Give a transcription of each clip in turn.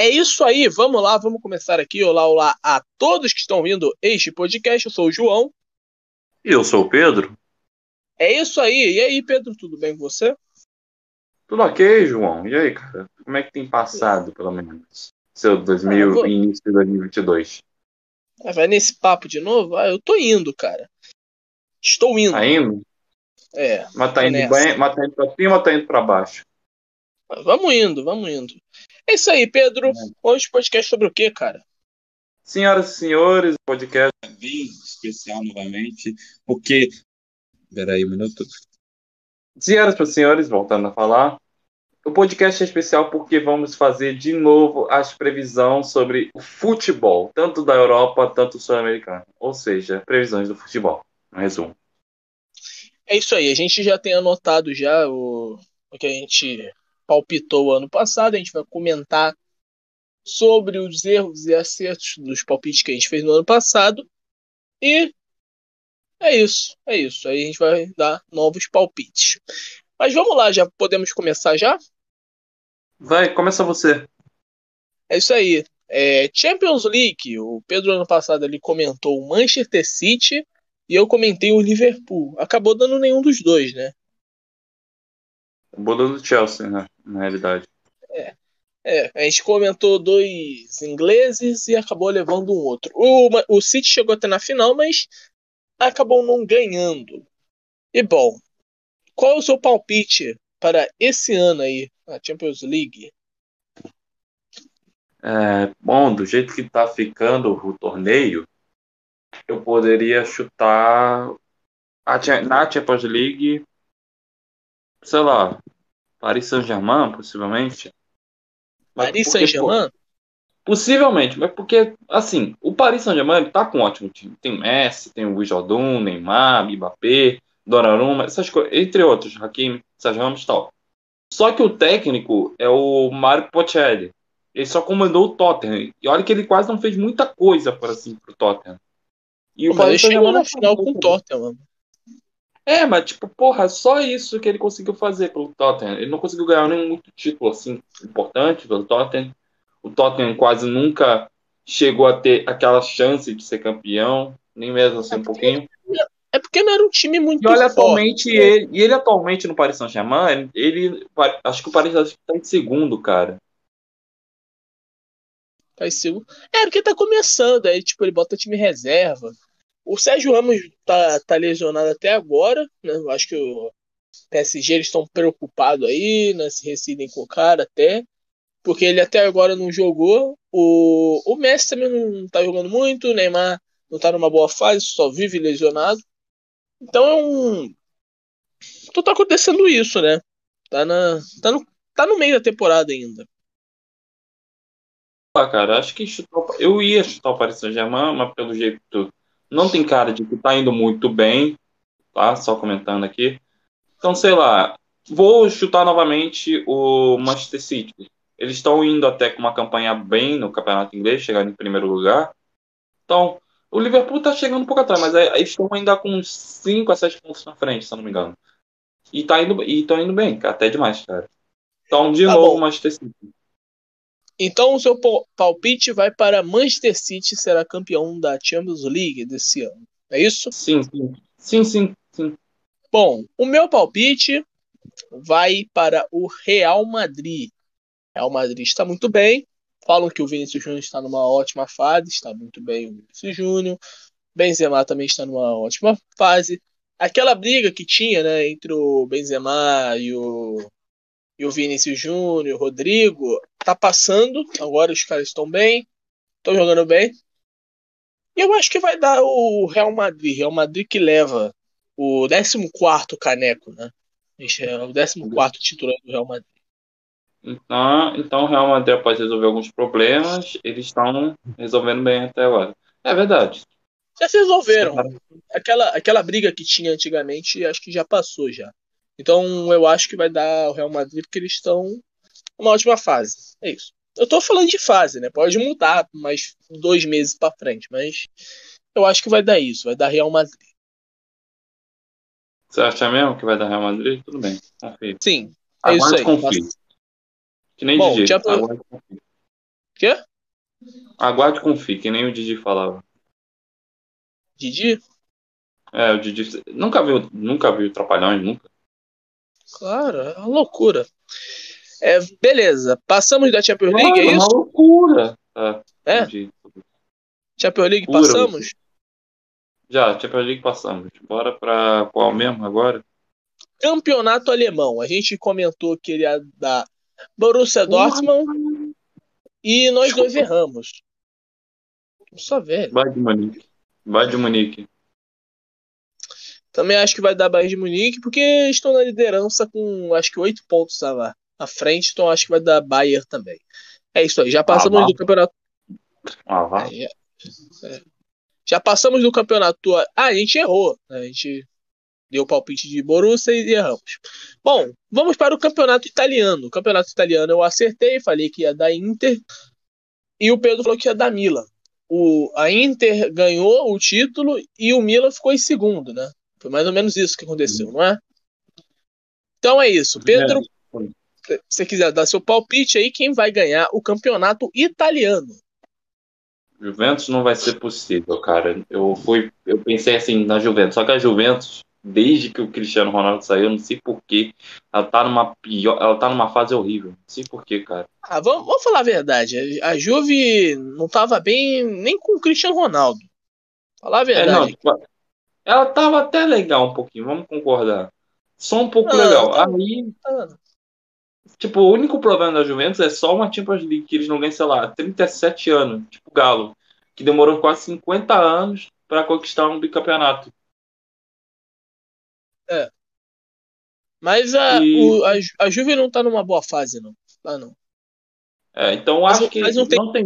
É isso aí, vamos lá, vamos começar aqui. Olá, olá a todos que estão ouvindo este podcast. Eu sou o João. E eu sou o Pedro. É isso aí. E aí, Pedro, tudo bem com você? Tudo ok, João. E aí, cara? Como é que tem passado, pelo menos? Seu 2000 ah, vou... início de 2022. Ah, vai nesse papo de novo? Ah, eu tô indo, cara. Estou indo. Tá indo? É. Mas tá indo bem, mas tá indo pra cima ou tá indo pra baixo? Vamos indo, vamos indo. É isso aí, Pedro. É. Hoje podcast sobre o quê, cara? Senhoras e senhores, podcast é bem especial novamente, porque. Peraí um minuto. Senhoras e senhores, voltando a falar, o podcast é especial porque vamos fazer de novo as previsões sobre o futebol, tanto da Europa, tanto sul-americano. Ou seja, previsões do futebol. Um resumo. É isso aí, a gente já tem anotado já o, o que a gente palpitou ano passado, a gente vai comentar sobre os erros e acertos dos palpites que a gente fez no ano passado. E é isso, é isso. Aí a gente vai dar novos palpites. Mas vamos lá, já podemos começar já? Vai, começa você. É isso aí. É, Champions League, o Pedro ano passado ele comentou o Manchester City e eu comentei o Liverpool. Acabou dando nenhum dos dois, né? Acabou dando Chelsea, né? na realidade. É. É, a gente comentou dois ingleses e acabou levando um outro. O, o City chegou até na final, mas acabou não ganhando. E bom, qual é o seu palpite para esse ano aí, na Champions League? É, bom, do jeito que tá ficando o torneio, eu poderia chutar a, na Champions League, sei lá, Paris Saint-Germain, possivelmente. Paris Saint-Germain? Possivelmente, mas porque, assim, o Paris Saint-Germain tá com um ótimo time. Tem Messi, tem o Jordan, Neymar, Mbappé, Donnarumma, essas coisas, entre outros, Hakimi, Sérgio Ramos e tal. Só que o técnico é o Mário Pocelli. Ele só comandou o Tottenham. E olha que ele quase não fez muita coisa por assim pro Tottenham. E o Paris Saint-Germain na final com o Tottenham, mano. É, mas tipo, porra, só isso que ele conseguiu fazer pelo Tottenham. Ele não conseguiu ganhar nenhum muito título assim importante pelo Tottenham. O Tottenham quase nunca chegou a ter aquela chance de ser campeão, nem mesmo assim é um pouquinho. É porque não era um time muito e olha, forte. Atualmente, né? ele, e ele atualmente no Paris Saint-Germain, ele, acho que o Paris está em segundo, cara. Tá em segundo. É, porque tá começando, aí tipo, ele bota time reserva. O Sérgio Ramos tá, tá lesionado até agora, né? Eu acho que o PSG eles estão preocupados aí, né? Se residem com o cara até. Porque ele até agora não jogou. O, o Messi também não tá jogando muito. O Neymar não tá numa boa fase, só vive lesionado. Então é um. Então tá acontecendo isso, né? Tá, na, tá, no, tá no meio da temporada ainda. Ah, cara, acho que chutou, eu ia chutar o Paris Saint-Germain, mas pelo jeito não tem cara de que tá indo muito bem, tá? Só comentando aqui. Então, sei lá, vou chutar novamente o Manchester City. Eles estão indo até com uma campanha bem no campeonato inglês, chegando em primeiro lugar. Então, o Liverpool tá chegando um pouco atrás, mas eles estão ainda com uns 5 a 7 pontos na frente, se eu não me engano. E tá indo, e estão indo bem, até demais, cara. Então, de tá novo, o Manchester City. Então o seu palpite vai para Manchester City será campeão da Champions League desse ano. É isso? Sim, sim. Sim, sim, sim. Bom, o meu palpite vai para o Real Madrid. Real Madrid está muito bem. Falam que o Vinícius Júnior está numa ótima fase, está muito bem o Vinícius Júnior. Benzema também está numa ótima fase. Aquela briga que tinha, né, entre o Benzema e o e o Vinícius Júnior, o Rodrigo, tá passando. Agora os caras estão bem, estão jogando bem. E eu acho que vai dar o Real Madrid. Real Madrid que leva o 14 caneco, né? É o 14 titular do Real Madrid. Então, então o Real Madrid após resolver alguns problemas, eles estão resolvendo bem até agora. É verdade. Já se resolveram. Aquela, aquela briga que tinha antigamente, acho que já passou já. Então eu acho que vai dar o Real Madrid porque eles estão numa ótima fase. É isso. Eu tô falando de fase, né? Pode mudar mais dois meses para frente, mas eu acho que vai dar isso, vai dar Real Madrid. Você acha mesmo que vai dar Real Madrid? Tudo bem, confio. Sim, é Aguarde isso aí. confio. Que nem Bom, DJ. Champions... Quê? Aguarde confie, que nem o Didi falava. Didi? É, o Didi. Nunca viu, nunca viu Trapalhões, nunca. Claro, é uma loucura. É, beleza, passamos da Champions League, Mano, é uma isso? loucura. É, É? Champions League passamos? Já, Champions League passamos. Bora pra qual mesmo agora? Campeonato alemão. A gente comentou que ele ia dar Borussia Dortmund e nós dois erramos. Só velho. Vai de Munique. Vai de Munique. Também acho que vai dar Bayern de Munique, porque estão na liderança com acho que oito pontos à, à frente, então acho que vai dar Bayern também. É isso aí, já passamos Ah, do campeonato. Ah. É, é. Já passamos do campeonato. Ah, a gente errou. né? A gente deu o palpite de Borussia e erramos. Bom, vamos para o campeonato italiano. O campeonato italiano eu acertei, falei que ia dar Inter. E o Pedro falou que ia dar Milan. O, a Inter ganhou o título e o Milan ficou em segundo, né? Foi mais ou menos isso que aconteceu, não é? Então é isso. Pedro, se você quiser dar seu palpite aí, quem vai ganhar o campeonato italiano? Juventus não vai ser possível, cara. Eu fui, eu pensei assim na Juventus, só que a Juventus, desde que o Cristiano Ronaldo saiu, eu não sei porquê, ela tá numa pior, ela tá numa fase horrível. Não sei porquê, cara. Ah, vamos, vamos falar a verdade. A Juve não tava bem nem com o Cristiano Ronaldo. Falar a É, não, verdade. Ela tava até legal um pouquinho, vamos concordar. Só um pouco Ah, legal. tá- Aí, Ah, tipo, o único problema da Juventus é só uma Champions League que eles não ganham, sei lá, 37 anos, tipo o Galo, que demorou quase 50 anos pra conquistar um bicampeonato. Mas a, E- o- a, a Juve não tá numa boa fase, não. Tá, não. É, então eu Mas acho que mas não não tem- tem...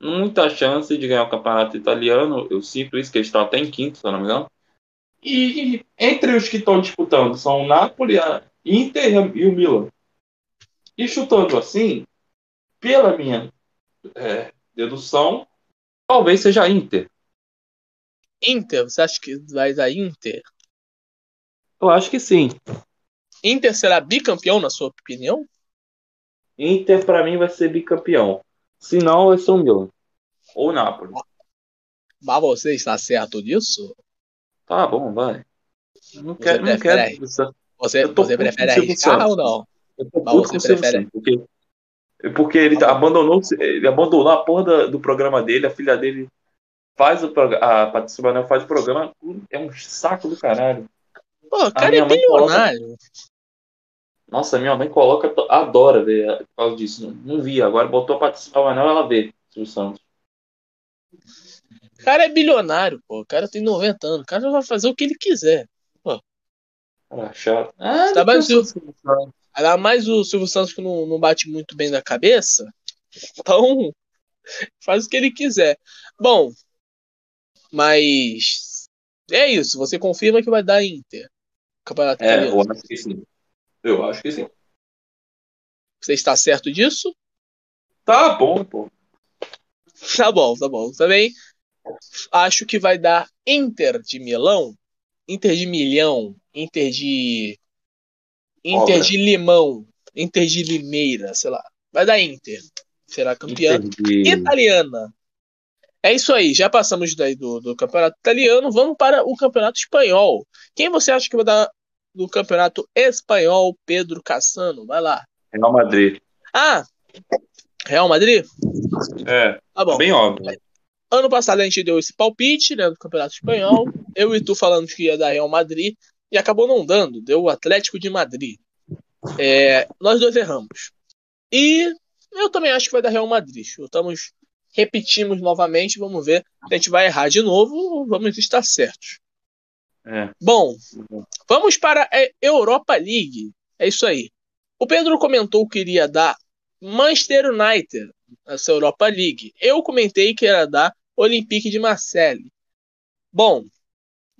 muita chance de ganhar o campeonato italiano. Eu sinto isso, que eles estão até em quinto, se eu não me engano. E, entre os que estão disputando são o Napoli, a Inter e o Milan. E chutando assim, pela minha é, dedução, talvez seja a Inter. Inter, você acha que vai dar Inter? Eu acho que sim. Inter será bicampeão, na sua opinião? Inter, para mim, vai ser bicampeão. Se não, vai ser o Milan. Ou o Napoli. Mas você está certo disso? Tá bom, vai. Não quero, não quero. Você, você prefere arriscar ou não? Eu tô Mas você prefere- porque, porque ele Tá abandonou, ele abandonou a porra da- do programa dele, a filha dele faz o programa, a Patrícia Banel faz o programa, é um saco do caralho. Pô, o cara é coloca- bilionário. Nossa, minha mãe coloca, adora ver por causa disso. Não, não via, agora botou a Patrícia Banel, ela vê, Silvio Santos. O cara é bilionário, pô. O cara tem 90 anos. O cara vai fazer o que ele quiser. Cara, chato. Ah, Tá cara. Ainda mais o Silvio Santos que não, não bate muito bem na cabeça. Então, faz o que ele quiser. Bom, mas é isso. Você confirma que vai dar Inter. Campeonato É, eu acho que sim. Eu acho que sim. Você está certo disso? Tá bom, pô. Tá bom, tá bom. Também acho que vai dar Inter de Milão, Inter de Milhão, Inter de. Inter Obra. de Limão, Inter de Limeira, sei lá. Vai dar Inter. Será campeã Entendi. italiana. É isso aí, já passamos daí do, do campeonato italiano, vamos para o campeonato espanhol. Quem você acha que vai dar do campeonato espanhol, Pedro Cassano? Vai lá. Real Madrid. Ah, Real Madrid? É, Tá bom. bem óbvio. Ano passado a gente deu esse palpite né, do Campeonato Espanhol. Eu e tu falando que ia dar Real Madrid e acabou não dando, deu o Atlético de Madrid. É, nós dois erramos. E eu também acho que vai dar Real Madrid. Chutamos, repetimos novamente, vamos ver se a gente vai errar de novo ou vamos estar certos. É. Bom, vamos para a Europa League. É isso aí. O Pedro comentou que iria dar Manchester United nessa Europa League. Eu comentei que era dar Olympique de Marseille. Bom,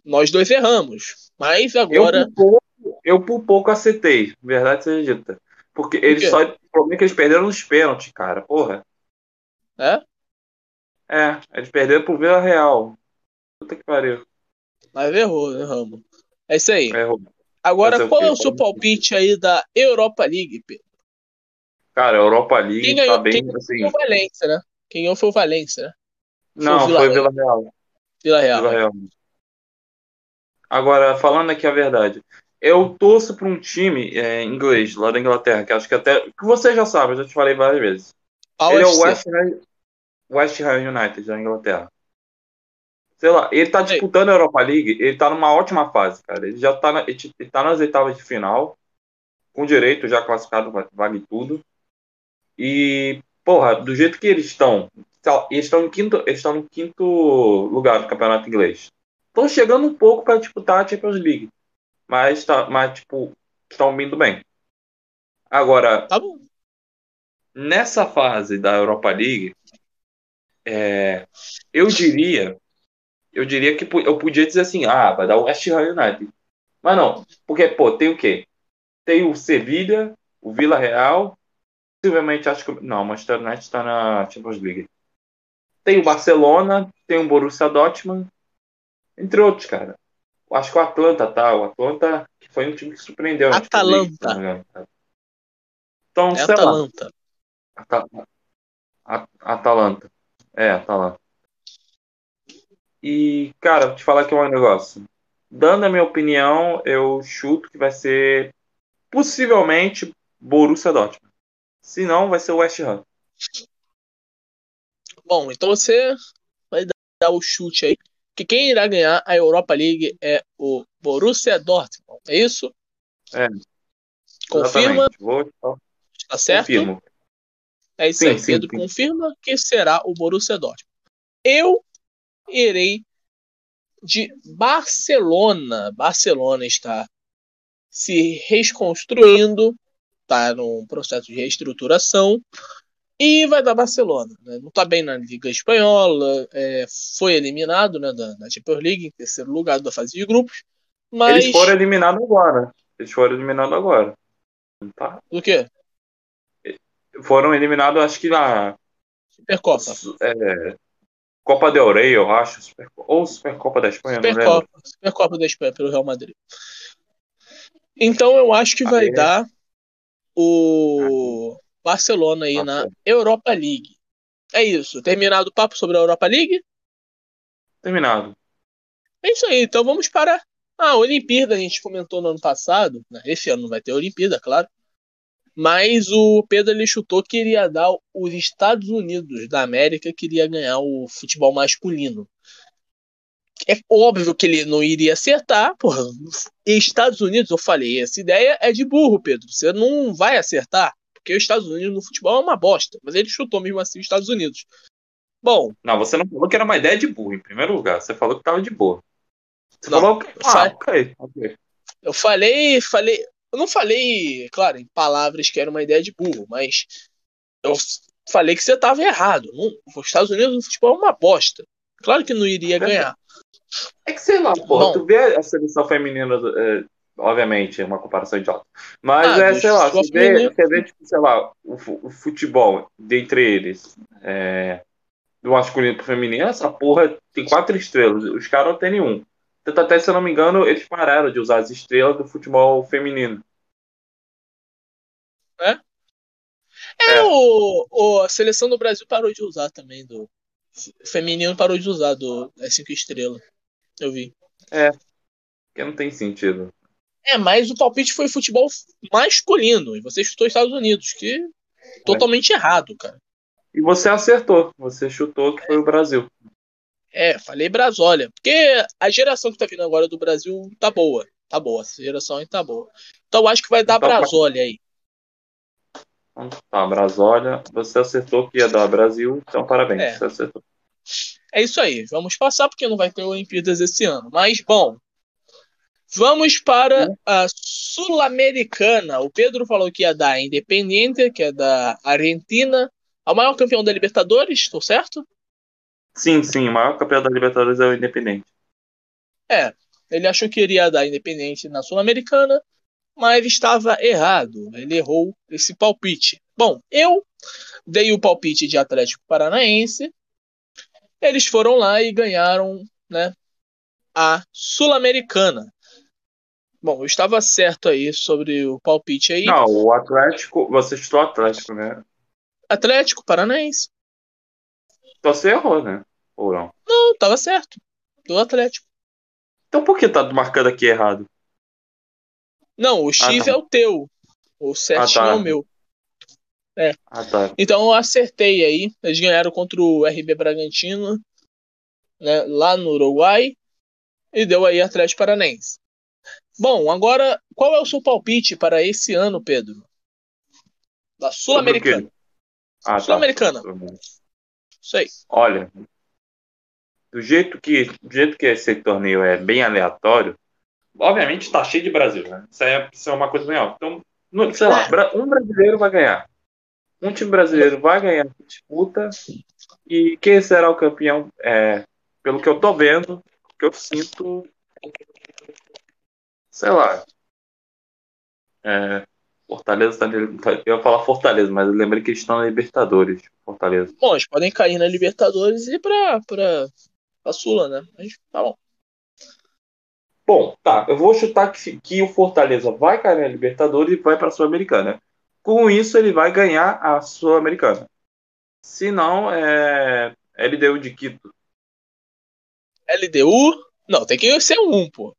nós dois erramos. Mas agora. Eu por, pouco, eu por pouco acertei, verdade seja dita. Porque eles só. O problema é que eles perderam nos pênaltis, cara. Porra. É? É, eles perderam pro Vila Real. Puta que pariu. Mas errou, erramos. É isso aí. Errou. Agora, qual é o seu palpite aí da Europa League, Pedro? Cara, a Europa League Quem tá ganhou, bem quem assim. foi o Valência, né? Quem ganhou foi o Valência, né? Não, Vila foi. Vila Real. Vila Real. Vila Real. Agora, falando aqui a verdade, eu torço para um time é, inglês lá da Inglaterra, que acho que até. que você já sabe, eu já te falei várias vezes. Ele é o. West Ham, West Ham United da Inglaterra. Sei lá, ele tá disputando a Europa League, ele tá numa ótima fase, cara. Ele já tá, na, ele tá nas oitavas de final, com direito já classificado, va- vale tudo. E, porra, do jeito que eles estão, tá, eles estão em quinto, eles estão no quinto lugar do campeonato inglês. Estão chegando um pouco para disputar a Champions League, mas, tá, mas tipo, estão vindo bem. Agora, Tá nessa fase da Europa League, é, eu diria, eu diria que eu podia dizer assim, ah, vai dar o West Ham United. Mas não, porque, pô, tem o quê? Tem o Sevilha, o Vila Real, possivelmente acho que, não, o Manchester United está na Champions League. Tem o Barcelona, tem o Borussia Dortmund, entre outros, cara. Acho que o Atlanta, tá? O Atlanta que foi um time que surpreendeu. Champions League, cara. Então, É sei lá. Atalanta. Ata- A- Atalanta. É, Atalanta. E, cara, vou te falar aqui um negócio. Dando a minha opinião, eu chuto que vai ser possivelmente Borussia Dortmund. Se não, vai ser o West Ham. Bom, então você vai dar o chute aí. Que quem irá ganhar a Europa League é o Borussia Dortmund. É isso? É. Confirma? Vou, Tá certo? confirmo. É isso Sim, aí. sim, Pedro sim. confirma que será o Borussia Dortmund. Eu irei de Barcelona. Barcelona está se reconstruindo, está num processo de reestruturação e vai dar Barcelona. né? Não está bem na Liga Espanhola, é, foi eliminado né, da, da Champions League em terceiro lugar da fase de grupos. Mas Eles foram eliminados agora. Eles foram eliminados agora. Tá? do que? Foram eliminados, acho que na Supercopa. é, Copa del Rey, eu acho. Super- ou Supercopa da Espanha. Supercopa, Supercopa da Espanha pelo Real Madrid. Então eu acho que vai Aí- dar o Barcelona aí na. Europa League. É isso. Terminado o papo sobre a Europa League? Terminado. É isso aí. Então vamos para a Olimpíada. A gente comentou no ano passado. né? Esse ano não vai ter Olimpíada, claro. Mas o Pedro ele chutou que iria dar os Estados Unidos da América que iria ganhar o futebol masculino. É óbvio que ele não iria acertar, porra. Estados Unidos, eu falei, essa ideia é de burro, Pedro. Você não vai acertar, porque os Estados Unidos no futebol é uma bosta. Mas ele chutou mesmo assim os Estados Unidos. Bom, Não, você não falou que era uma ideia de burro, em primeiro lugar. Você falou que tava de boa. Você Não, falou que. Ah, falei- ok, ok. eu falei, falei, eu não falei, claro, em palavras que era uma ideia de burro, mas eu falei que você estava errado. Não, os Estados Unidos no futebol é uma bosta. Claro que não iria ganhar. É que sei lá, porra, Bom. tu vê a seleção feminina, é, obviamente, é uma comparação idiota. Mas Ah, é, sei lá, você vê, você vê, tipo, sei lá, o, o futebol dentre eles, é, do masculino pro feminino, essa porra tem quatro estrelas, os caras não tem nenhum. Tanto até, se eu não me engano, eles pararam de usar as estrelas do futebol feminino. É, É. O, o- a seleção do Brasil parou de usar também. Do, o feminino parou de usar do, das cinco estrelas. Eu vi. Que não tem sentido. É, mas o palpite foi futebol masculino. E você chutou Estados Unidos, que é totalmente errado, cara. E você acertou, você chutou que foi o Brasil. É, falei Brasólia. Porque a geração que tá vindo agora do Brasil tá boa. Tá boa, essa geração aí tá boa. Então eu acho que vai dar Então, Brasólia aí. Então, tá, Brasólia, você acertou que ia dar Brasil, então parabéns, É. você acertou. É isso aí. Vamos passar porque não vai ter Olimpíadas esse ano. Mas, bom. Vamos para a Sul-Americana. O Pedro falou que ia dar Independiente, que é da Argentina. O maior campeão da Libertadores, estou certo? Sim, sim, o maior campeão da Libertadores é o Independente. É. Ele achou que iria dar Independente na Sul-Americana, mas estava errado. Ele errou esse palpite. Bom, eu dei o palpite de Atlético Paranaense. Eles foram lá e ganharam né, a Sul-Americana. Bom, eu estava certo aí sobre o palpite aí. Não, o Atlético. Você o Atlético, né? Atlético Paranaense. Então você errou, né? Ou não? Não, tava certo. Do Atlético. Então por que tá marcando aqui errado? Não, o X Ah, tá. é o teu. O certinho Ah, tá. é o meu. Ah, tá. Então eu acertei aí. Eles ganharam contra o RB Bragantino, né, lá no Uruguai. E deu aí Atlético Paranaense. Bom, agora, qual é o seu palpite para esse ano, Pedro? Da Sul-Americana. Ah, tá. Sul-Americana. Isso aí. Olha, do jeito que, do jeito que esse torneio é bem aleatório, obviamente tá cheio de Brasil, né? Isso é, isso é uma coisa bem óbvia. Então, não- sei lá, É. um brasileiro vai ganhar. Um time brasileiro vai ganhar a disputa. E quem será o campeão? É, pelo que eu tô vendo, que eu sinto. Sei lá. É, Fortaleza tá, tá- Eu ia falar Fortaleza, mas eu lembrei que eles estão na Libertadores. Fortaleza. Bom, eles podem cair na Libertadores e ir pra, pra, pra Sula, né? Mas tá bom. Bom, tá. Eu vou chutar que, que o Fortaleza vai cair na Libertadores e vai para a Sul-Americana. Com isso, ele vai ganhar a Sul-Americana. Se não, é LDU de Quito. LDU? Não, tem que ser um, pô.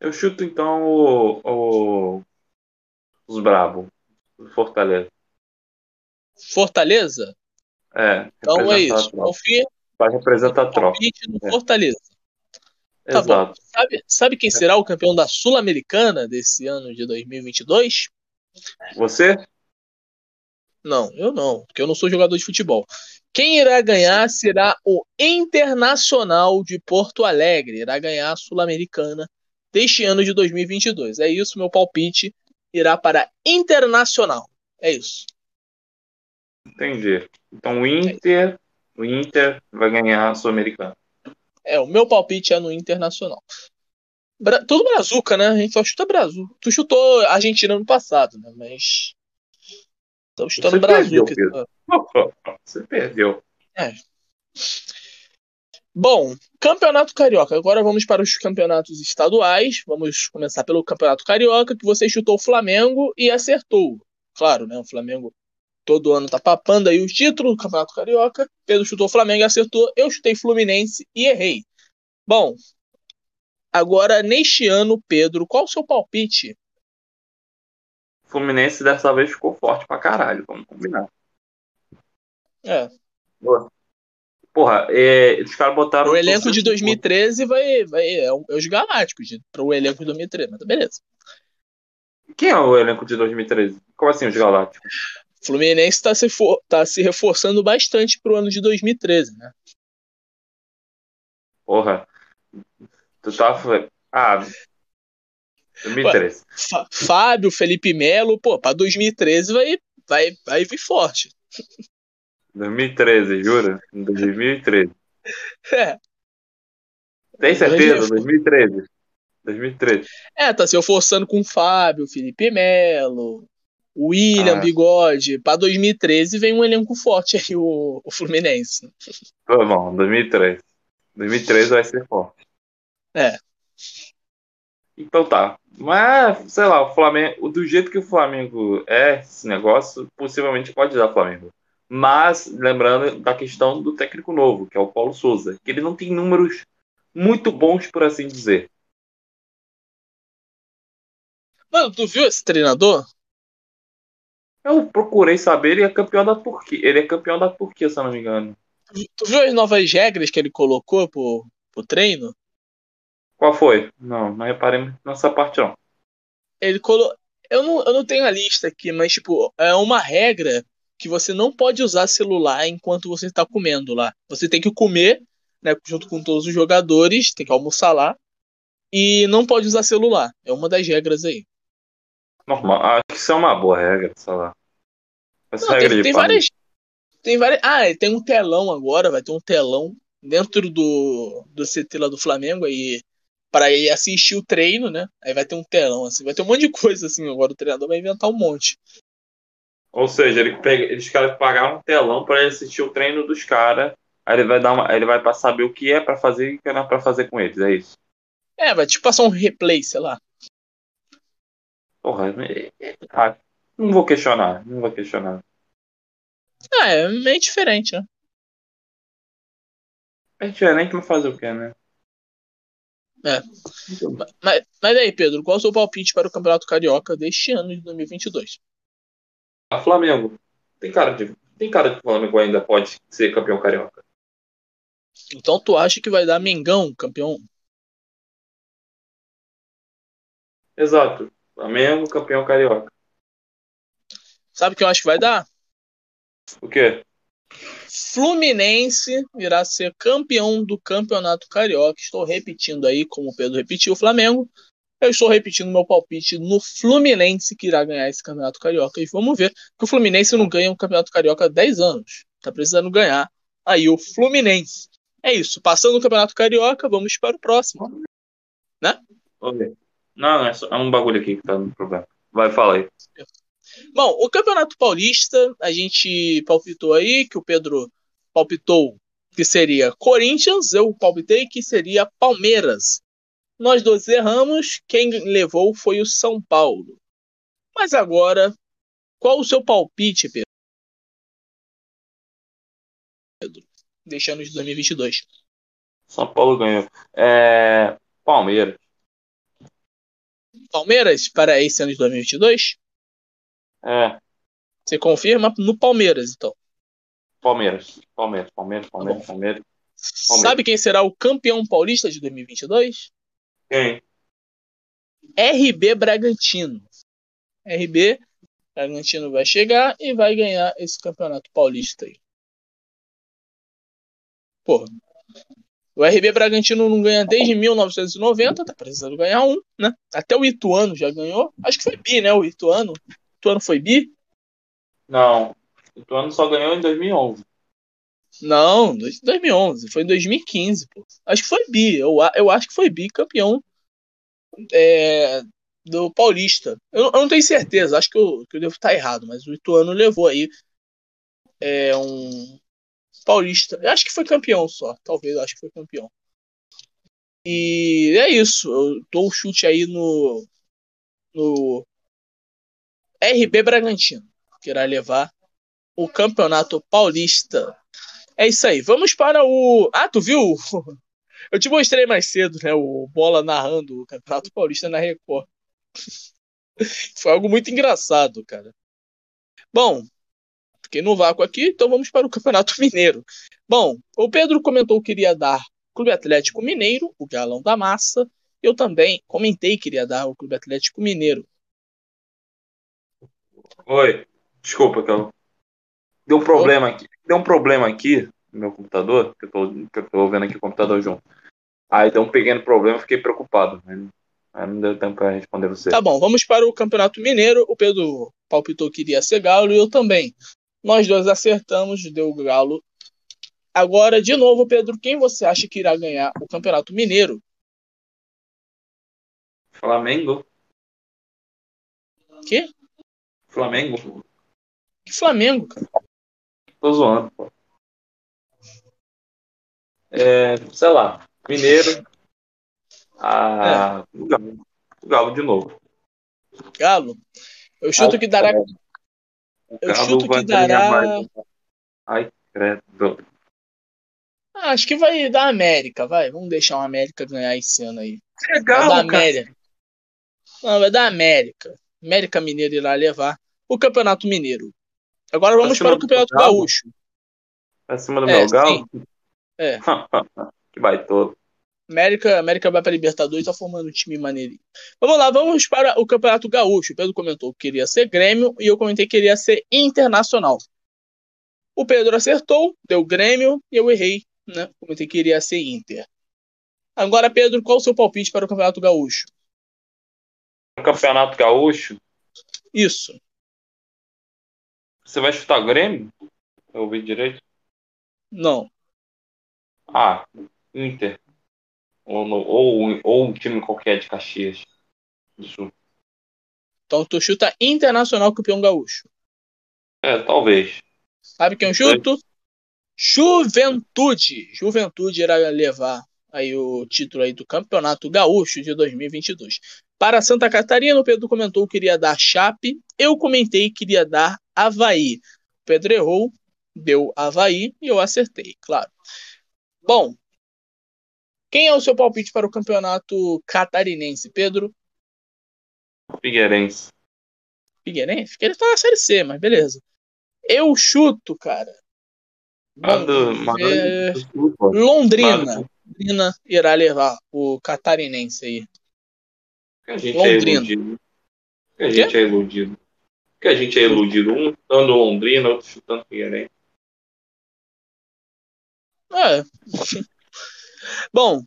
Eu chuto então o, o- os Brabo. o Fortaleza. Fortaleza? É, Então é isso. Confia Vai representar a palpite no É. Fortaleza. Tá bom. Exato. Sabe, sabe quem será o campeão da Sul-Americana desse ano de 2022? Você? Não, eu não, porque eu não sou jogador de futebol. Quem irá ganhar será o Internacional de Porto Alegre. Irá ganhar a Sul-Americana deste ano de 2022. É isso, meu palpite irá para Internacional. É isso. Entendi. Então o Inter, o Inter vai ganhar a Sul-Americana. É, o meu palpite é no Internacional. Bra tudo brazuca, né? A gente só chuta Brasil. Tu chutou Argentina no passado, né? Mas. Tô chutando Você perdeu. Você perdeu. Bom, Campeonato Carioca. Agora vamos para os campeonatos estaduais. Vamos começar pelo Campeonato Carioca, que você chutou o Flamengo e acertou. Claro, né? O Flamengo todo ano tá papando aí o título do Campeonato Carioca. Pedro chutou o Flamengo e acertou. Eu chutei Fluminense e errei. Bom, agora neste ano, Pedro, qual o seu palpite? O Fluminense dessa vez ficou forte pra caralho, vamos combinar. É, Porra, é, os caras botaram. o elenco de torcedor- 2013 vai, vai é, é os Galácticos para o elenco de 2013, mas tá beleza. Quem é o elenco de 2013? Como assim, os Galácticos? Fluminense está se, for- tá se reforçando bastante pro ano de 2013, né? Porra. Tu tá. Ah. 2013. Fá- Fábio, Felipe Melo, pô, pra 2013 vai, vai, vai vir forte. 2013, jura? 2013. É, Tem certeza? Grande 2013. 2013. é, tá se reforçando com Fábio, Felipe Melo, William, Ah. Bigode. Pra 2013 vem um elenco forte aí, o, o Fluminense. Tá bom, 2013. 2013 vai ser forte. É. Então tá. Mas, sei lá, o Flamengo, do jeito que o Flamengo é esse negócio, possivelmente pode dar Flamengo. Mas, lembrando da questão do técnico novo, que é o Paulo Souza, que ele não tem números muito bons, por assim dizer. Mano, tu viu esse treinador? Eu procurei saber, ele é campeão da Turquia. Ele é campeão da Turquia, se eu não me engano. Tu viu as novas regras que ele colocou pro, pro treino? Qual foi? Não, não reparei nessa parte não. Ele colocou. Eu não, eu não tenho a lista aqui, mas, tipo, é uma regra que você não pode usar celular enquanto você está comendo lá. Você tem que comer, né, junto com todos os jogadores, tem que almoçar lá, e não pode usar celular. É uma das regras aí. Normal. Acho que isso é uma boa regra, sei lá. Essa Não, regra tem, de tem várias. Tem várias. Ah, tem um telão agora, vai ter um telão dentro do, do CT lá do Flamengo aí para ir assistir o treino, né? Aí vai ter um telão, assim, vai ter um monte de coisa assim. Agora o treinador vai inventar um monte. Ou seja, ele pega, eles caras pagaram um telão para ele assistir o treino dos caras. Aí ele vai dar uma, ele vai para saber o que é para fazer e o que não é para fazer com eles, é isso. É, vai tipo passar um replay, sei lá. Porra, é- é- ah, não vou questionar, não vou questionar. Ah, é meio diferente, né? É diferente, mas fazer o quê, né? É. Mas, mas aí, Pedro, qual é o seu palpite para o Campeonato Carioca deste ano de 2022? A Flamengo. Tem cara de. Tem cara que o Flamengo ainda pode ser campeão carioca. Então tu acha que vai dar Mengão campeão? Exato. Flamengo, campeão carioca. Sabe o que eu acho que vai dar? O quê? Fluminense irá ser campeão do Campeonato Carioca. Estou repetindo aí, como o Pedro repetiu, o Flamengo. Eu estou repetindo meu palpite no Fluminense que irá ganhar esse Campeonato Carioca. E vamos ver que o Fluminense não ganha um Campeonato Carioca há 10 anos. Tá precisando ganhar aí o Fluminense. É isso. Passando o Campeonato Carioca, vamos para o próximo. Né? Oi. Não, é, só, é um bagulho aqui que tá no problema. Vai, fala aí. Bom, o Campeonato Paulista, a gente palpitou aí que o Pedro palpitou que seria Corinthians, eu palpitei que seria Palmeiras. Nós dois erramos, quem levou foi o São Paulo. Mas agora, qual o seu palpite, Pedro? Deixando de 2022. São Paulo ganhou. É. Palmeiras. Palmeiras para esse ano de 2022? É. Você confirma no Palmeiras, então. Palmeiras. Palmeiras, Palmeiras, Palmeiras, Palmeiras. Sabe quem será o campeão paulista de 2022? Quem? RB Bragantino. RB Bragantino vai chegar e vai ganhar esse campeonato paulista aí. Pô, o RB Bragantino não ganha desde 1990, tá precisando ganhar um, né? Até o Ituano já ganhou. Acho que foi bi, né? O Ituano. Ituano foi bi? Não. O Ituano só ganhou em 2011. Não, 2011. Foi em 2015, pô. Acho que foi bi. Eu, eu acho que foi bi campeão é, do Paulista. Eu, eu, não tenho certeza, acho que eu, que eu devo estar errado, mas o Ituano levou aí é, um Paulista. Eu acho que foi campeão só, talvez, acho que foi campeão. E é isso, eu dou o chute aí no, no RB Bragantino, que irá levar o Campeonato Paulista. É isso aí, vamos para o. Ah, tu viu? Eu te mostrei mais cedo, né? O Bola narrando o Campeonato Paulista na Record. Foi algo muito engraçado, cara. Bom, fiquei no vácuo aqui, então vamos para o Campeonato Mineiro. Bom, o Pedro comentou que iria dar Clube Atlético Mineiro, o galão da massa. Eu também comentei que iria dar o Clube Atlético Mineiro. Oi, desculpa, Cal. Deu um problema aqui. Deu um problema aqui no meu computador, que eu tô, que eu tô vendo aqui o computador junto. Aí deu um pequeno problema, fiquei preocupado. Aí não deu tempo para responder você. Tá bom, vamos para o Campeonato Mineiro. O Pedro palpitou que iria ser Galo e eu também. Nós dois acertamos, deu Galo. Agora, de novo, Pedro, quem você acha que irá ganhar o Campeonato Mineiro? Flamengo. Que? Flamengo. Que Flamengo, cara? Tô zoando, pô. É, sei lá, Mineiro. Ah, é. o, Galo. o Galo de novo. Galo? Eu chuto ah, que dará. Eu chuto que dará. Ai, credo. Ah, acho que vai dar América, vai. Vamos deixar o América ganhar esse ano aí. Legal, vai dar América. Não, vai dar América. América Mineiro irá levar o Campeonato Mineiro. Agora vamos para o Campeonato Gaúcho. Acima do é, meu galo? Sim. É. que vai todo. América, América vai para Libertadores, tá formando um time maneirinho. Vamos lá, vamos para o Campeonato Gaúcho. O Pedro comentou que queria ser Grêmio e eu comentei que queria ser Internacional. O Pedro acertou, deu Grêmio e eu errei, né? Comentei que queria ser Inter. Agora, Pedro, qual o seu palpite para o Campeonato Gaúcho? O Campeonato Gaúcho? Isso. Você vai chutar Grêmio? Eu ouvi direito? Não. Ah, Inter. Ou, no, ou, ou um time qualquer de Caxias do Sul. Então tu chuta Internacional campeão gaúcho. É, talvez. Sabe quem eu chuto? Juventude. Juventude irá levar aí o título aí do Campeonato Gaúcho de 2022. Para Santa Catarina, o Pedro comentou que queria dar Chape, eu comentei que queria dar Havaí. O Pedro errou, deu Havaí e eu acertei, claro. Bom, quem é o seu palpite para o Campeonato Catarinense, Pedro? Figueirense. Figueirense? Figueirense tá na Série C, mas beleza. Eu chuto, cara. Mando, é... Londrina. Mando. Londrina irá levar o catarinense aí. Que a gente Londrina. é iludido. Que a gente é iludido. Que a gente é iludido. Um chutando Londrina, outro chutando Figueirense. É. Bom,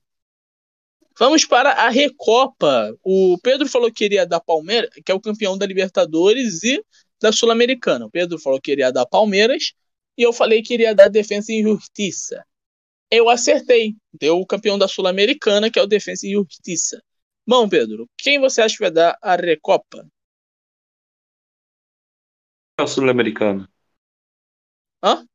vamos para a Recopa. O Pedro falou que queria dar Palmeiras, que é o campeão da Libertadores e da Sul-Americana. O Pedro falou que queria dar Palmeiras e eu falei que iria dar Defensa e Justiça. Eu acertei. Deu o campeão da Sul-Americana, que é o Defensa e Justiça. Bom, Pedro, quem você acha que vai dar a Recopa? O Sul-Americano. Hã?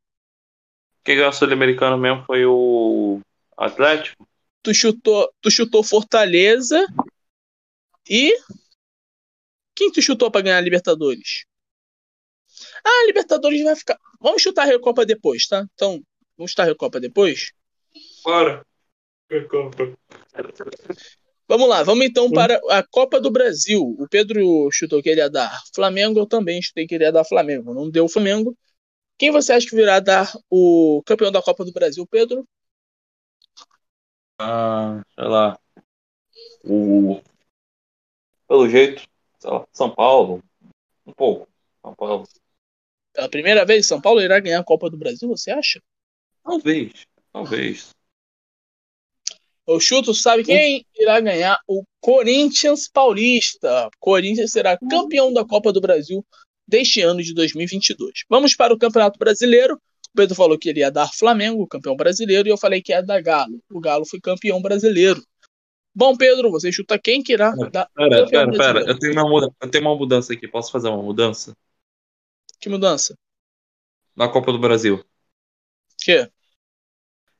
Quem ganhou o Sul-Americano mesmo foi o Atlético. Tu chutou, tu chutou Fortaleza e quem tu chutou para ganhar a Libertadores? Ah, a Libertadores vai ficar. Vamos chutar a Recopa depois, tá? Então, vamos chutar a Recopa depois? Bora. Vamos lá, vamos então para a Copa do Brasil. O Pedro chutou que ele ia dar Flamengo, eu também chutei que ele ia dar Flamengo. Não deu Flamengo. Quem você acha que virá dar o campeão da Copa do Brasil, Pedro? Ah, sei lá. O... Pelo jeito, sei lá, São Paulo. Um pouco. São Paulo. Pela primeira vez, São Paulo irá ganhar a Copa do Brasil, você acha? Talvez. Talvez. O chuto sabe quem irá ganhar? O Corinthians Paulista. Corinthians será campeão da Copa do Brasil deste ano de 2022. Vamos para o Campeonato Brasileiro. O Pedro falou que ele ia dar Flamengo, campeão brasileiro, e eu falei que ia dar Galo. O Galo foi campeão brasileiro. Bom, Pedro, você chuta quem que irá dar Pera, campeão pera, pera. brasileiro? Eu tenho, uma muda... eu tenho uma mudança aqui. Posso fazer uma mudança? Que mudança? Na Copa do Brasil. Que?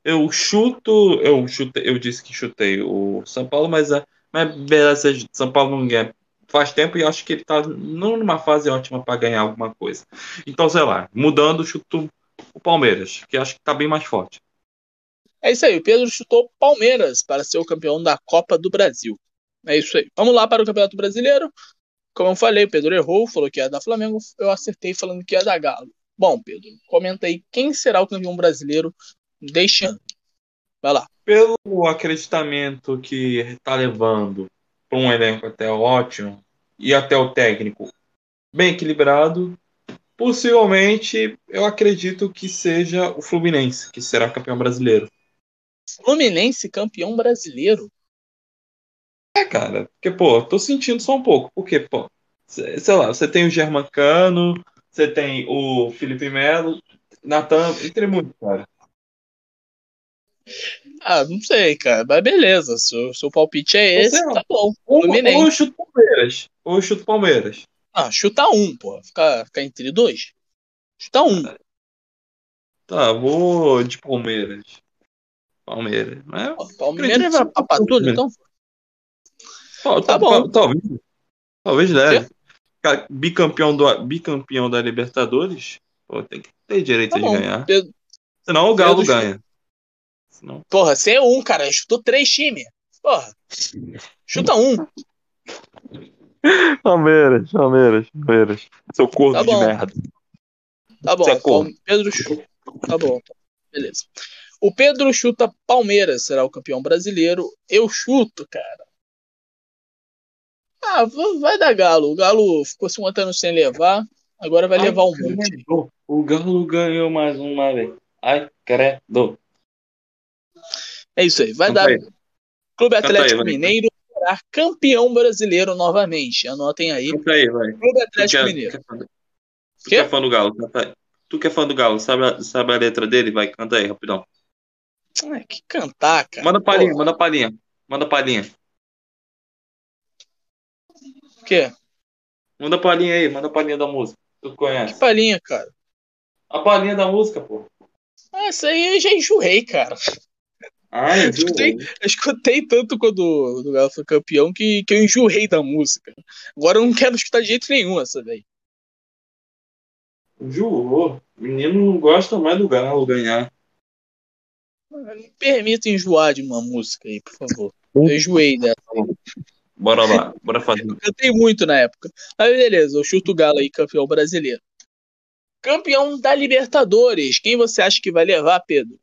Eu chuto. Eu chutei, eu disse que chutei o São Paulo, mas a mas beleza, São Paulo não ganha faz tempo e acho que ele tá numa fase ótima para ganhar alguma coisa. Então, sei lá, mudando, chuto o Palmeiras, que acho que tá bem mais forte. É isso aí, o Pedro chutou Palmeiras para ser o campeão da Copa do Brasil. É isso aí. Vamos lá para o Campeonato Brasileiro. Como eu falei, o Pedro errou, falou que ia dar Flamengo, eu acertei falando que ia dar Galo. Bom, Pedro, comenta aí quem será o campeão brasileiro deste ano. Vai lá. Pelo acreditamento que está levando para um elenco até ótimo e até o técnico bem equilibrado, possivelmente eu acredito que seja o Fluminense, que será campeão brasileiro. Fluminense campeão brasileiro. É, cara, porque, pô, tô sentindo só um pouco. Porque, pô, sei lá, você tem o Germancano, você tem o Felipe Melo, Natan, entre muitos, cara. Ah, não sei, cara, mas beleza. Seu, seu palpite é esse, tá bom. Ou, Fluminense. ou eu chuto Palmeiras. Ou eu chuto Palmeiras. Ah, chuta um, pô. Ficar ficar entre dois. Chuta um. Tá, vou de Palmeiras. Palmeiras. Mas, Pô, Palmeiras vai papar tudo, então. tal- Tá tal- bom. tal- Talvez. Talvez leve. Ca- Bicampeão, do, bicampeão da Libertadores, pô, tem que ter direito Tá de bom. ganhar. Pedro- Senão o Galo Pedro- ganha. Senão... Porra, você é um, cara. Chutou três times. Porra. Chuta um. Palmeiras, Palmeiras, Palmeiras. Seu corpo Tá de merda. Tá bom. Você é corno. Palme- Pedro chuta. Tá bom. Beleza. O Pedro chuta Palmeiras, será o campeão brasileiro. Eu chuto, cara. Ah, vai dar Galo. O Galo ficou se anos sem levar. Agora vai Ai, levar um monte. O Galo ganhou mais uma vez. Ai, credo. É isso aí. Vai Canta dar aí. Clube Canta Atlético aí, vai. Mineiro será campeão brasileiro novamente. Anotem aí. Canta aí, vai. Clube que Atlético é, Mineiro. tu que é fã do- tu Quê? que é fã do Galo, canta aí. Tu que é fã do Galo, sabe a, sabe a letra dele? Vai, canta aí, rapidão. Ah, que cantar, cara. Manda palhinha, Pô, manda palhinha. Manda palhinha. o quê? Manda palhinha aí, manda palhinha da música. Tu Que conhece. palhinha, cara. A palhinha da música, pô. Ah, isso aí eu já enxurrei, cara. Ah, eu escutei, eu escutei tanto quando o Galo foi campeão que, que eu enjoei da música. Agora eu não quero escutar de jeito nenhum essa daí. Enjoou. O menino não gosta mais do Galo ganhar. Me permita enjoar de uma música aí, por favor. Eu enjoei dessa. Bora lá, bora fazer. Eu cantei muito na época. Mas beleza, eu chuto o Galo aí, campeão brasileiro. Campeão da Libertadores. Quem você acha que vai levar, Pedro?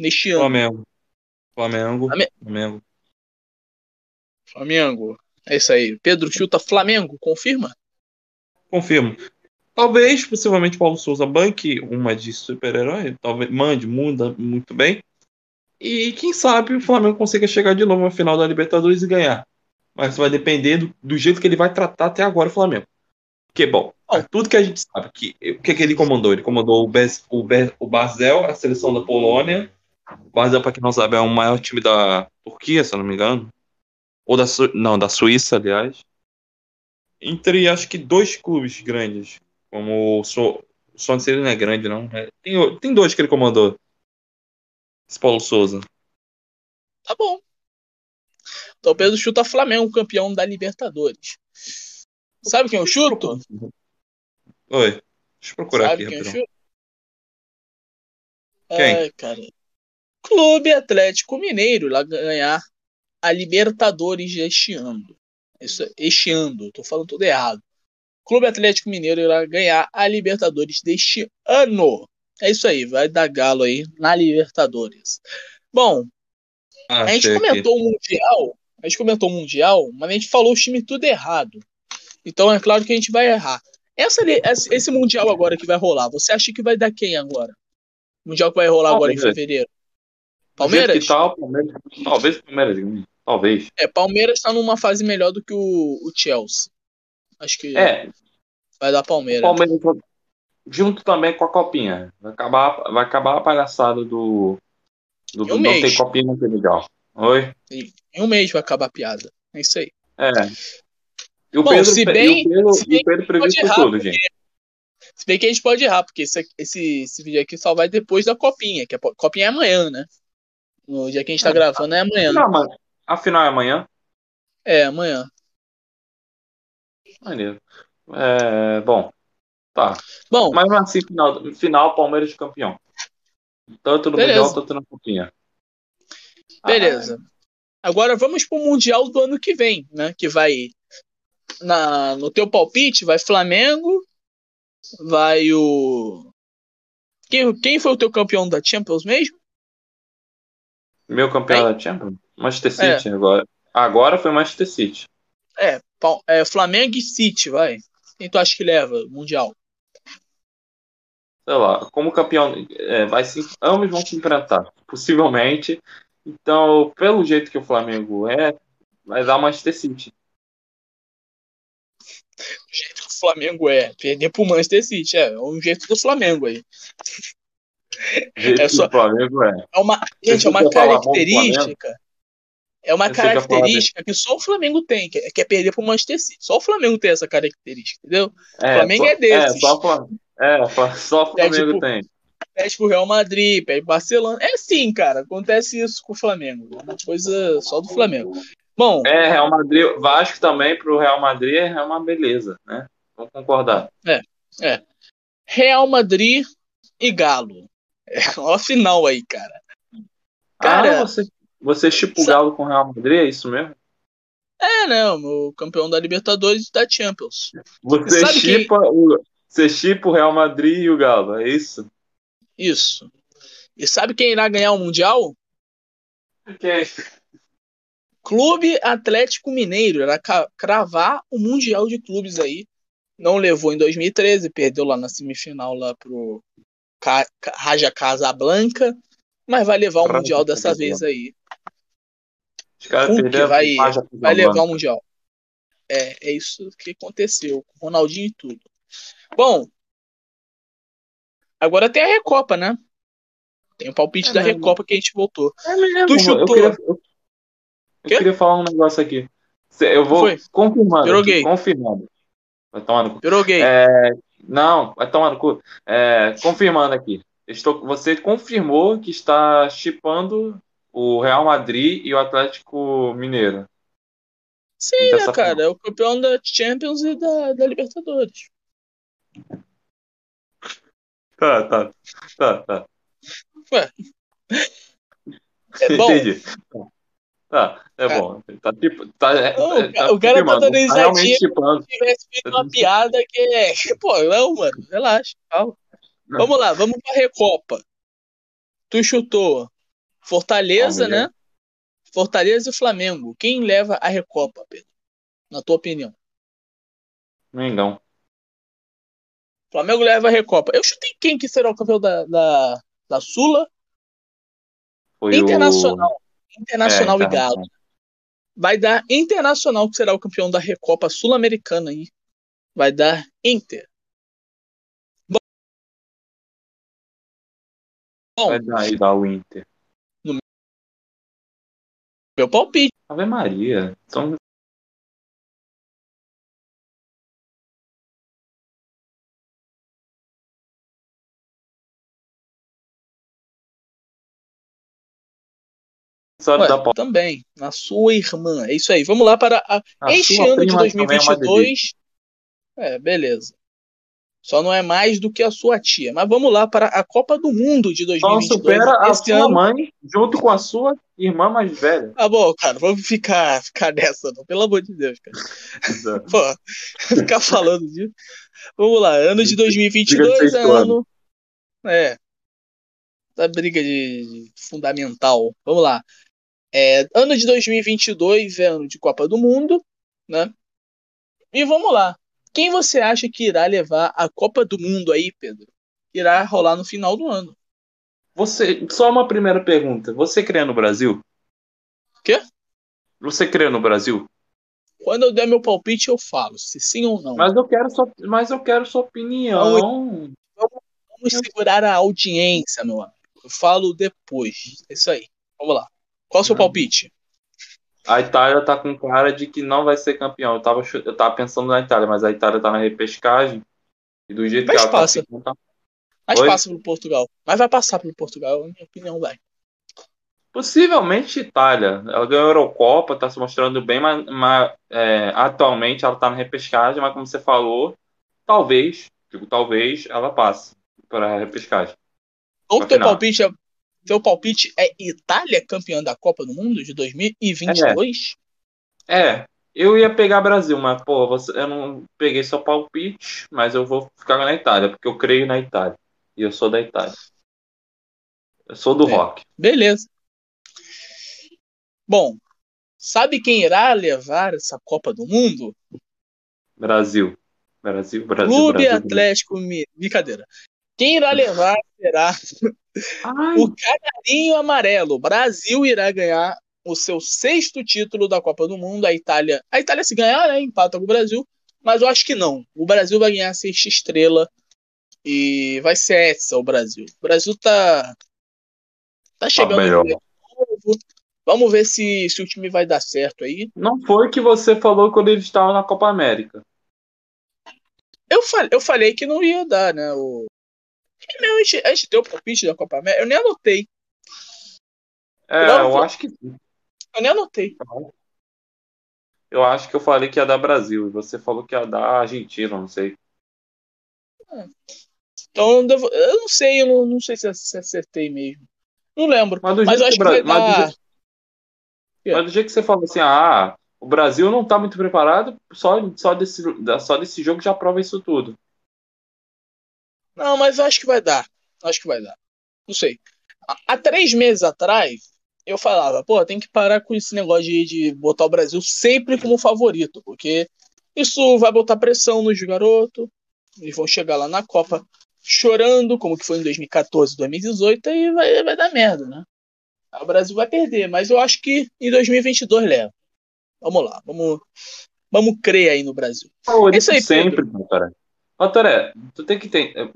Neste ano. Flamengo. Flamengo. Flamengo. Flamengo. É isso aí. Pedro chuta Flamengo, confirma? Confirmo. Talvez, possivelmente, Paulo Souza banque uma de super-herói. Talvez mande, muda muito bem. E quem sabe o Flamengo consiga chegar de novo na final da Libertadores e ganhar. Mas vai depender do, do jeito que ele vai tratar até agora o Flamengo. Porque, bom, é tudo que a gente sabe, que, o que, que ele comandou? Ele comandou o, Bez, o, Bez, o Basel, a seleção da Polônia. O Basel, para quem não sabe, é o maior time da Turquia, se eu não me engano. Ou da, não, da Suíça, aliás. Entre, acho que, dois clubes grandes. Como o, so, o Swansea não é grande, não. É, tem, tem dois que ele comandou. Esse Paulo Souza. Tá bom. Então Pedro chuta Flamengo, campeão da Libertadores. Sabe quem eu chuto? Oi. Deixa eu procurar Sabe aqui, quem rapidão. Quem? Ai, cara. Clube Atlético Mineiro lá ganhar a Libertadores este ano. Isso, este ano, tô falando tudo errado. Clube Atlético Mineiro irá ganhar a Libertadores deste ano. É isso aí, vai dar galo aí na Libertadores. Bom, ah, a gente comentou o Mundial, a gente comentou o Mundial, mas a gente falou o time tudo errado. Então é claro que a gente vai errar. Essa, esse Mundial agora que vai rolar, você acha que vai dar quem agora? O mundial que vai rolar agora em fevereiro? Palmeiras? Tal, Palmeiras? Talvez Palmeiras, talvez. É, Palmeiras está numa fase melhor do que o, o, Chelsea. Acho que é. vai dar Palmeiras. Palmeiras junto também com a copinha. Vai acabar, vai acabar a palhaçada do, do, um não ter copinha não ter mundial. Oi? Em um mês vai acabar a piada. É isso aí. É. E o Bom, Pedro, se bem, e o Pedro, se bem o Pedro previu tudo, porque, gente. Se bem que a gente pode errar, porque esse, esse, esse vídeo aqui só vai depois da copinha, que a copinha é amanhã, né? No dia que a gente tá é, gravando é amanhã. Não, mas afinal é amanhã? É, amanhã. Maneiro. É, bom, tá. Bom, mas assim, final, final Palmeiras campeão. Tanto no beleza. Mundial, tanto na copinha. Beleza. Ah, Agora vamos pro Mundial do ano que vem, né? Que vai na, no teu palpite vai Flamengo, vai o. Quem, quem foi o teu campeão da Champions mesmo? Meu campeão da Champions? Manchester City é. agora. Agora foi Manchester City. É, é, Flamengo e City, vai. Quem tu acha que leva Mundial? Sei lá, como campeão, é, vai se, ambos vão se enfrentar. Possivelmente. Então, pelo jeito que o Flamengo é, vai dar Manchester City o jeito que o Flamengo é. Perder pro Manchester City, é, é um jeito do Flamengo aí. É só, Flamengo é. é uma, gente, é uma característica. É uma característica que só o Flamengo tem, que é, que é perder pro Manchester City. Só o Flamengo tem essa característica, entendeu? É, o Flamengo só, é desses. É, só, é, só o Flamengo é, tipo, tem. Pede pro Real Madrid, pede pro Barcelona. É sim, cara. Acontece isso com o Flamengo. É uma coisa só do Flamengo. Bom. É, Real Madrid, Vasco também para o Real Madrid é uma beleza, né? Vamos concordar. É, é. Real Madrid e Galo. É uma final aí, cara. Cara, ah, você, você chipa o Galo com o Real Madrid, é isso mesmo? É, não, né, o campeão da Libertadores e da Champions. Você chipa, o, você chipa o Real Madrid e o Galo, é isso? Isso. E sabe quem irá ganhar o Mundial? Quem? Clube Atlético Mineiro era cravar o Mundial de Clubes aí. Não levou em 2013, perdeu lá na semifinal lá pro Raja Casablanca, mas vai levar o Mundial dessa vez aí. Os caras vai, vai levar o Mundial. É, é isso que aconteceu com o Ronaldinho e tudo. Bom, agora tem a Recopa, né? Tem o palpite é da mesmo. Recopa que a gente voltou. É mesmo. Tu chutou. Eu queria, eu, eu queria falar um negócio aqui. Eu vou Foi? confirmando. Gay. Confirmando. Vai tomar no. É, não, vai tomar no cu. É, confirmando aqui. Estou, você confirmou que está chipando o Real Madrid e o Atlético Mineiro. Sim, né, cara? É o campeão da Champions e da, da Libertadores. Tá, tá. Tá, tá. Ué. É bom. Entendi. Tá, é Cara. bom. Tá tipo. Tá, é, Não, é, o ca- o cara tá dando tá risadinha. Se tivesse feito uma piada que é. Pô, não, mano. Relaxa, calma. Vamos lá, vamos pra Recopa. Tu chutou Fortaleza, né? Fortaleza e Flamengo. Quem leva a Recopa, Pedro? Na tua opinião? Mengão. Flamengo leva a Recopa. Eu chutei quem que será o campeão da, da, da Sula? Foi Internacional. o. Internacional é, e Galo. Vai dar Internacional, que será o campeão da Recopa Sul-Americana aí. Vai dar Inter. Bom, Vai dar aí dar o Inter. meu palpite. Ave Maria. Então, Ué, pra... também, na sua irmã. É isso aí. Vamos lá para a- A este ano de prima também é uma 2022. É, beleza. Só não é mais do que a sua tia. Mas vamos lá para a Copa do Mundo de Só 2022. supera a sua ano. mãe junto com a sua irmã mais velha. Tá bom, cara, vamos ficar, ficar nessa, não. Pelo amor de Deus, cara. Pô, ficar falando disso. Vamos lá, ano de Briga 2022 de é ano. É. Da briga de, de fundamental. Vamos lá. É, ano de 2022 é ano de Copa do Mundo, né? E vamos lá. Quem você acha que irá levar a Copa do Mundo aí, Pedro? Irá rolar no final do ano. Você, só uma primeira pergunta. Você crê no Brasil? Quê? Você crê no Brasil? Quando eu der meu palpite, eu falo se sim ou não. Mas eu quero sua, mas eu quero sua opinião. Vamos segurar a audiência, meu amigo. Eu falo depois. É isso aí. Vamos lá. Qual o seu palpite? A Itália tá com cara de que não vai ser campeão. Eu tava, eu tava pensando na Itália, mas a Itália tá na repescagem. E do jeito Mas que ela passa. tá, não tá- Mas Oi? passa pelo Portugal. Mas vai passar pelo Portugal, na minha opinião, vai. Possivelmente Itália. Ela ganhou a Eurocopa, tá se mostrando bem, mas, mas, é, atualmente ela tá na repescagem, mas como você falou, talvez, digo talvez, ela passe para a repescagem. Ou Pra teu palpite é. Teu palpite é Itália campeã da Copa do Mundo de 2022? É, eu ia pegar Brasil, mas pô, você, eu não peguei seu palpite, mas eu vou ficar na Itália, porque eu creio na Itália. E eu sou da Itália. Eu sou do É. rock. Beleza. Bom, sabe quem irá levar essa Copa do Mundo? Brasil. Brasil, Brasil, Clube Brasil. Atlético Mi- Brincadeira. Quem irá levar será Ai, o Canarinho Amarelo. O Brasil irá ganhar o seu sexto título da Copa do Mundo. A Itália, a Itália se ganhar, né, empata com o Brasil, mas eu acho que não. O Brasil vai ganhar a sexta estrela e vai ser essa o Brasil. O Brasil tá tá chegando melhor. de novo. Vamos ver se, se o time vai dar certo aí. não foi o que você falou quando eles estavam na Copa América. Eu falei, eu falei que não ia dar, né? O... Não, a, gente, a gente deu o palpite da Copa América. Eu nem anotei. É, eu foi- acho que sim. Eu nem anotei. Eu acho que eu falei que ia dar Brasil. E você falou que ia dar Argentina, não sei. Então eu, eu não sei, eu não, não sei se, se acertei mesmo. Não lembro. Mas do Mas jeito eu acho que que vai Bra- mas do jeito- Mas do jeito que você falou assim, ah, o Brasil não tá muito preparado, só, só, desse, só desse jogo já prova isso tudo. Não, mas eu acho que vai dar. Acho que vai dar. Não sei. Há, três meses atrás, eu falava, pô, tem que parar com esse negócio de, de botar o Brasil sempre como favorito, porque isso vai botar pressão nos garotos. Eles vão chegar lá na Copa chorando, como que foi em 2014, 2018, e vai, vai dar merda, né? O Brasil vai perder, mas eu acho que em 2022 leva. Vamos lá, vamos, vamos crer aí no Brasil. Favorito Isso aí, sempre, cara. Toré, tu tem que entender.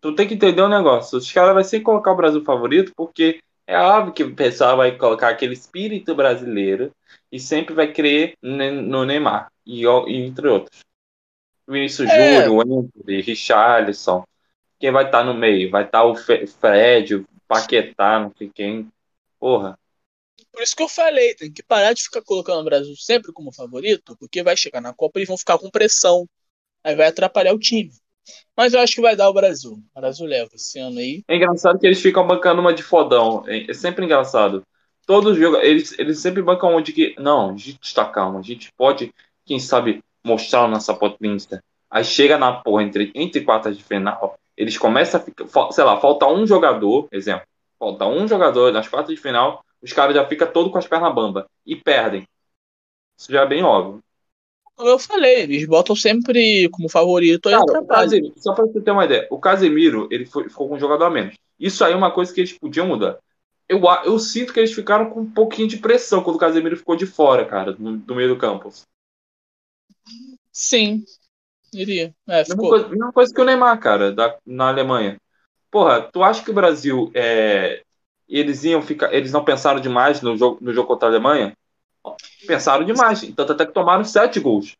Tu tem que entender um negócio. Os caras vão sempre colocar o Brasil favorito, porque é óbvio que o pessoal vai colocar aquele espírito brasileiro e sempre vai crer no Neymar, e, entre outros. Vinícius É. Júnior, Anthony, Richarlison. quem vai estar tá no meio? Vai estar tá o Fred, o Paquetá, não sei quem. Porra. Por isso que eu falei, tem que parar de ficar colocando o Brasil sempre como favorito, porque vai chegar na Copa e vão ficar com pressão. Aí vai atrapalhar o time. Mas eu acho que vai dar o Brasil. O Brasil leva esse ano aí. É engraçado que eles ficam bancando uma de fodão. É, é sempre engraçado. Todos os jogos, eles, eles sempre bancam onde que. Não, a gente está calmo. A gente pode, quem sabe, mostrar a nossa potência. Aí chega na porra entre, entre quartas de final, eles começam a ficar. Sei lá, falta um jogador, exemplo. Falta um jogador nas quartas de final, os caras já ficam todo com as pernas bamba e perdem. Isso já é bem óbvio. Como eu falei, eles botam sempre como favorito Cara, Casemiro, Só pra você ter uma ideia, o Casemiro ele foi, ficou com um jogador a menos. Isso aí é uma coisa que eles podiam mudar. Eu, eu sinto que eles ficaram com um pouquinho de pressão quando o Casemiro ficou de fora, cara, do, do meio do campo. Sim, iria. É, mesma, coisa, mesma, coisa, que o Neymar, cara, da, na Alemanha. Porra, tu acha que o Brasil é, eles iam ficar, eles não pensaram demais no jogo, no jogo contra a Alemanha? Pensaram demais, tanto até que tomaram sete gols.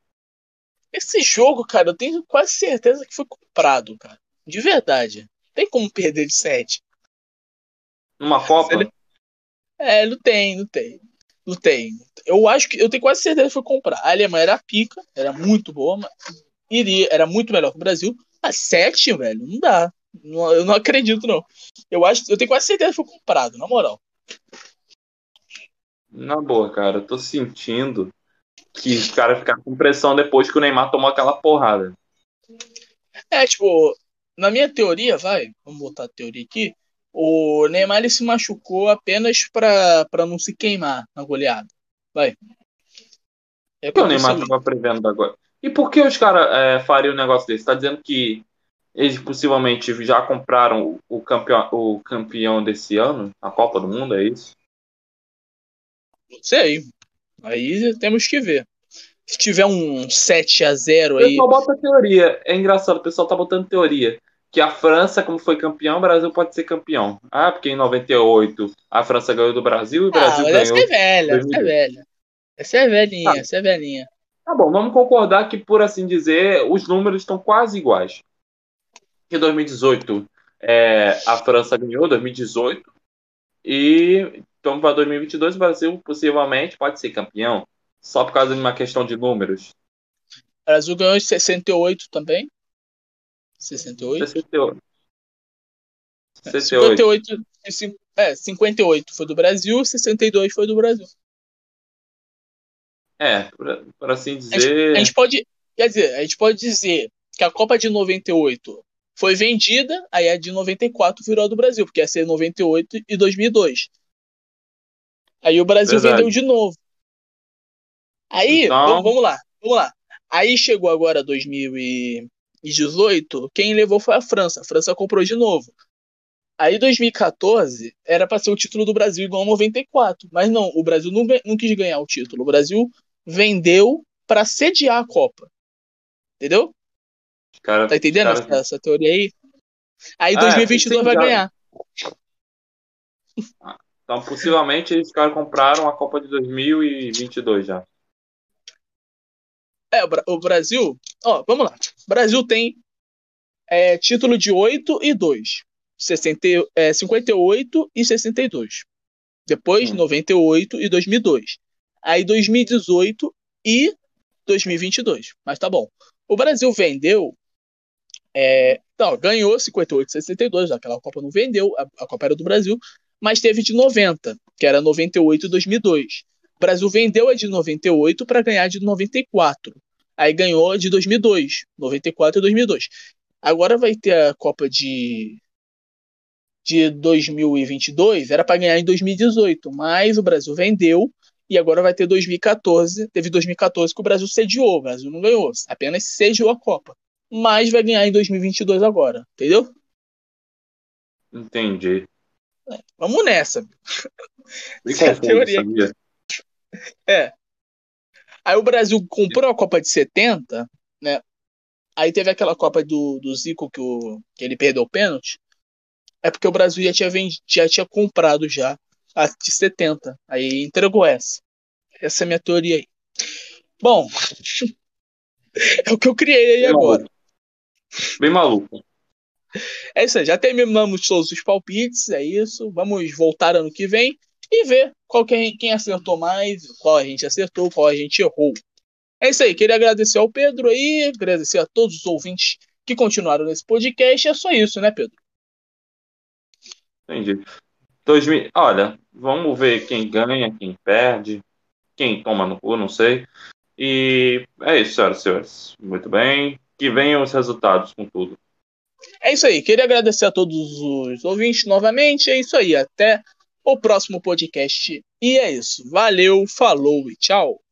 Esse jogo, cara, eu tenho quase certeza que foi comprado, cara. De verdade. Tem como perder de sete. Numa Copa? Ele... É, não tem, não tem. Não tem. Eu acho que eu tenho quase certeza que foi comprar. A Alemanha era pica, era muito boa, mas iria, era muito melhor que o Brasil. Mas sete, velho, não dá. Não, eu não acredito, não. Eu acho, eu tenho quase certeza que foi comprado, na moral. Na boa, cara, eu tô sentindo que os caras ficaram com pressão depois que o Neymar tomou aquela porrada. É, tipo, na minha teoria, vai, vamos botar a teoria aqui. O Neymar ele se machucou apenas pra, pra não se queimar na goleada. Vai. É que o Neymar tava prevendo agora. E por que os caras é, fariam um negócio desse? Tá dizendo que eles possivelmente já compraram o campeão, o campeão desse ano, a Copa do Mundo, é isso? Sei. Aí temos que ver. Se tiver um 7 a 0 aí. O pessoal bota teoria. É engraçado, o pessoal tá botando teoria. Que a França, como foi campeão, o Brasil pode ser campeão. Ah, porque em 98 a França ganhou do Brasil e o Brasil ah, ganhou. Essa é velha, essa é velha. Essa é velhinha, ah. essa é velhinha. Tá bom, vamos concordar que, por assim dizer, os números estão quase iguais. Em 2018, é, a França ganhou, 2018, e então, para 2022, o Brasil possivelmente pode ser campeão, só por causa de uma questão de números. O Brasil ganhou em 68 também. 68? 68. 68. 58, é, 58 foi do Brasil, 62 foi do Brasil. É, por, por assim dizer. A gente, a gente, pode, quer dizer, a gente pode dizer que a Copa de 98 foi vendida, aí a de 94 virou a do Brasil, porque ia ser 98 e 2002. Aí o Brasil Verdade. vendeu de novo. Aí, então... vamos lá, vamos lá. Aí chegou agora 2018, quem levou foi a França. A França comprou de novo. Aí 2014 era para ser o título do Brasil igual a 94, mas não, o Brasil não, não quis ganhar o título. O Brasil vendeu para sediar a Copa. Entendeu? Cara, tá entendendo cara... essa, essa, teoria aí? Aí ah, 2022 é, vai ganhar. Ah, então, possivelmente, eles compraram a Copa de 2022 já. É, o Brasil. Ó, vamos lá. O Brasil tem é, título de 8 e 2. 60, é, 58 e 62. Depois, hum. 98 e 2002. Aí, 2018 e 2022. Mas tá bom. O Brasil vendeu. É, não, ganhou 58 e 62. Aquela Copa não vendeu. A, a Copa era do Brasil mas teve de 90, que era 98 e 2002. O Brasil vendeu a de 98 para ganhar de 94. Aí ganhou a de 2002, 94 e 2002. Agora vai ter a Copa de de 2022, era para ganhar em 2018, mas o Brasil vendeu e agora vai ter 2014. Teve 2014 que o Brasil sediou, o Brasil não ganhou, apenas sediou a Copa. Mas vai ganhar em 2022 agora, entendeu? Entendi. Vamos nessa. Essa é teoria. Sabia? É. Aí o Brasil comprou a Copa de 70, né? Aí teve aquela Copa do, do Zico que, o, que ele perdeu o pênalti. É porque o Brasil já tinha, vendido, já tinha comprado já a de 70. Aí entregou essa. Essa é a minha teoria aí. Bom, é o que eu criei aí Bem agora. Maluco. Bem maluco. É isso aí, já terminamos todos os palpites, é isso. Vamos voltar ano que vem e ver qual que quem acertou mais, qual a gente acertou, qual a gente errou. É isso aí, queria agradecer ao Pedro aí, agradecer a todos os ouvintes que continuaram nesse podcast. É só isso, né, Pedro? Entendi. 2000, olha, vamos ver quem ganha, quem perde, quem toma no cu, não sei. E é isso, senhoras e senhores. Muito bem. Que venham os resultados com tudo. É isso aí. Queria agradecer a todos os ouvintes novamente. É isso aí. Até o próximo podcast. E é isso. Valeu, falou e tchau.